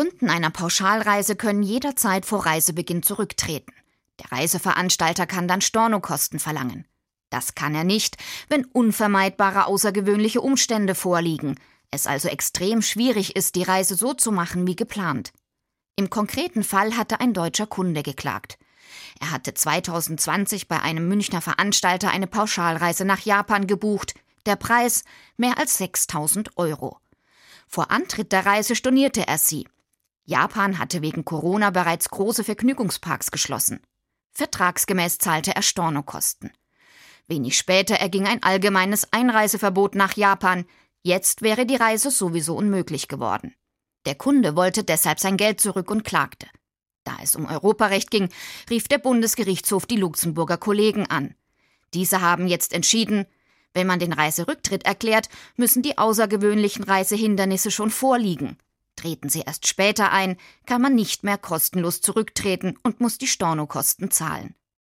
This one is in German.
Kunden einer Pauschalreise können jederzeit vor Reisebeginn zurücktreten. Der Reiseveranstalter kann dann Stornokosten verlangen. Das kann er nicht, wenn unvermeidbare außergewöhnliche Umstände vorliegen, es also extrem schwierig ist, die Reise so zu machen wie geplant. Im konkreten Fall hatte ein deutscher Kunde geklagt. Er hatte 2020 bei einem Münchner Veranstalter eine Pauschalreise nach Japan gebucht, der Preis mehr als 6000 Euro. Vor Antritt der Reise stornierte er sie. Japan hatte wegen Corona bereits große Vergnügungsparks geschlossen. Vertragsgemäß zahlte er Stornokosten. Wenig später erging ein allgemeines Einreiseverbot nach Japan. Jetzt wäre die Reise sowieso unmöglich geworden. Der Kunde wollte deshalb sein Geld zurück und klagte. Da es um Europarecht ging, rief der Bundesgerichtshof die Luxemburger Kollegen an. Diese haben jetzt entschieden, wenn man den Reiserücktritt erklärt, müssen die außergewöhnlichen Reisehindernisse schon vorliegen. Treten sie erst später ein, kann man nicht mehr kostenlos zurücktreten und muss die Stornokosten zahlen.